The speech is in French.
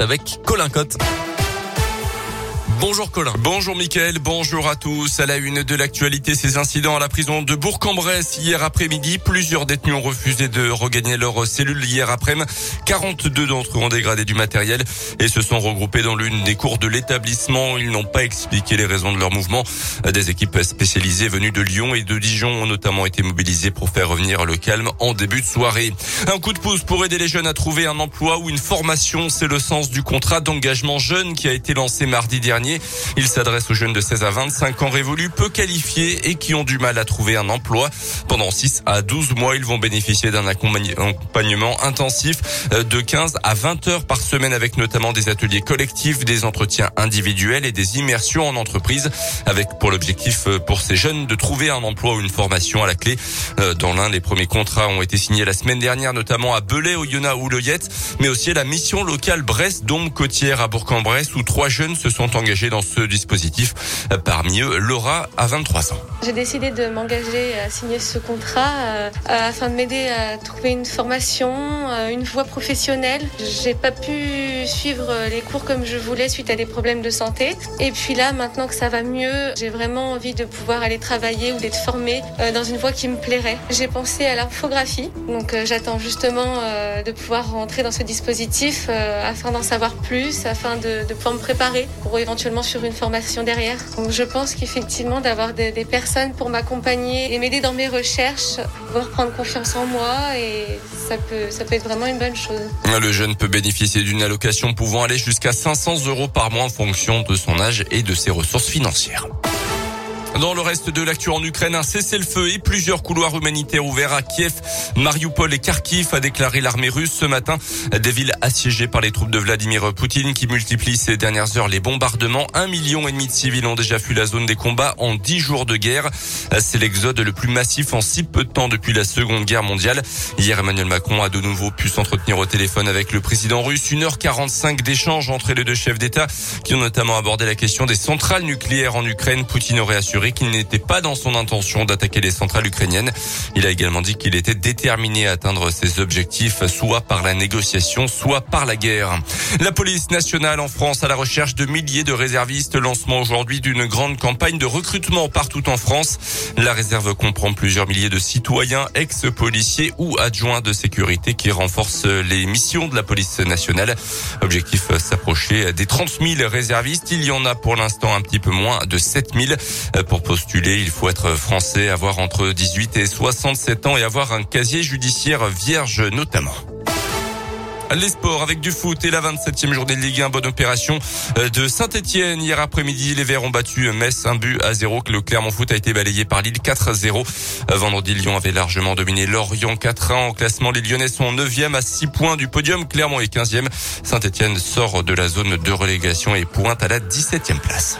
avec Colin Cotte. Bonjour Colin. Bonjour Mickaël, bonjour à tous. À la une de l'actualité, ces incidents à la prison de Bourg-en-Bresse hier après-midi. Plusieurs détenus ont refusé de regagner leur cellule hier après-midi. 42 d'entre eux ont dégradé du matériel et se sont regroupés dans l'une des cours de l'établissement. Ils n'ont pas expliqué les raisons de leur mouvement. Des équipes spécialisées venues de Lyon et de Dijon ont notamment été mobilisées pour faire revenir le calme en début de soirée. Un coup de pouce pour aider les jeunes à trouver un emploi ou une formation. C'est le sens du contrat d'engagement jeune qui a été lancé mardi dernier il s'adresse aux jeunes de 16 à 25 ans révolus, peu qualifiés et qui ont du mal à trouver un emploi. Pendant 6 à 12 mois, ils vont bénéficier d'un accompagnement intensif euh, de 15 à 20 heures par semaine avec notamment des ateliers collectifs, des entretiens individuels et des immersions en entreprise avec pour l'objectif euh, pour ces jeunes de trouver un emploi ou une formation à la clé. Euh, dans l'un, les premiers contrats ont été signés la semaine dernière, notamment à Belay, au Yona ou Loyette, mais aussi à la mission locale Brest-Dôme-Côtière à Bourg-en-Bresse où trois jeunes se sont engagés dans ce dispositif. Parmi eux, Laura a 23 ans. J'ai décidé de m'engager à signer ce contrat euh, afin de m'aider à trouver une formation, euh, une voie professionnelle. J'ai pas pu suivre les cours comme je voulais suite à des problèmes de santé. Et puis là, maintenant que ça va mieux, j'ai vraiment envie de pouvoir aller travailler ou d'être formée euh, dans une voie qui me plairait. J'ai pensé à l'infographie, donc j'attends justement de pouvoir rentrer dans ce dispositif afin d'en savoir plus, afin de pouvoir me préparer pour éventuellement sur une formation derrière. Donc je pense qu'effectivement d'avoir des, personnes pour m'accompagner et m'aider dans mes recherches, pouvoir prendre confiance en moi et ça peut, ça peut être vraiment une bonne chose. Le jeune peut bénéficier d'une allocation pouvant aller jusqu'à 500 euros par mois en fonction de son âge et de ses ressources financières. Dans le reste de l'actu en Ukraine, un cessez-le-feu et plusieurs couloirs humanitaires ouverts à Kiev, Mariupol et Kharkiv, a déclaré l'armée russe ce matin. Des villes assiégées par les troupes de Vladimir Poutine qui multiplient ces dernières heures les bombardements. Un million et demi de civils ont déjà fui la zone des combats en dix jours de guerre. C'est l'exode le plus massif en si peu de temps depuis la Seconde Guerre mondiale. Hier, Emmanuel Macron a de nouveau pu s'entretenir au téléphone avec le président russe. 1h45 d'échanges entre les deux chefs d'État qui ont notamment abordé la question des centrales nucléaires en Ukraine. Poutine aurait assuré qu'il n'était pas dans son intention d'attaquer les centrales ukrainiennes. Il a également dit qu'il était déterminé à atteindre ses objectifs, soit par la négociation, soit par la guerre. La police nationale en France à la recherche de milliers de réservistes. Lancement aujourd'hui d'une grande campagne de recrutement partout en France. La réserve comprend plusieurs milliers de citoyens, ex-policiers ou adjoints de sécurité qui renforcent les missions de la police nationale. Objectif s'approcher des 30 000 réservistes. Il y en a pour l'instant un petit peu moins de 7 000. Pour postuler, il faut être français, avoir entre 18 et 67 ans et avoir un casier judiciaire vierge notamment. Les sports avec du foot et la 27e journée de Ligue 1. Bonne opération euh, de Saint-Etienne. Hier après-midi, les Verts ont battu Metz un but à zéro. Le Clermont Foot a été balayé par Lille 4 à 0. Euh, vendredi, Lyon avait largement dominé Lorient 4 1. En classement, les Lyonnais sont 9e à 6 points du podium. Clermont est 15e. Saint-Etienne sort de la zone de relégation et pointe à la 17e place.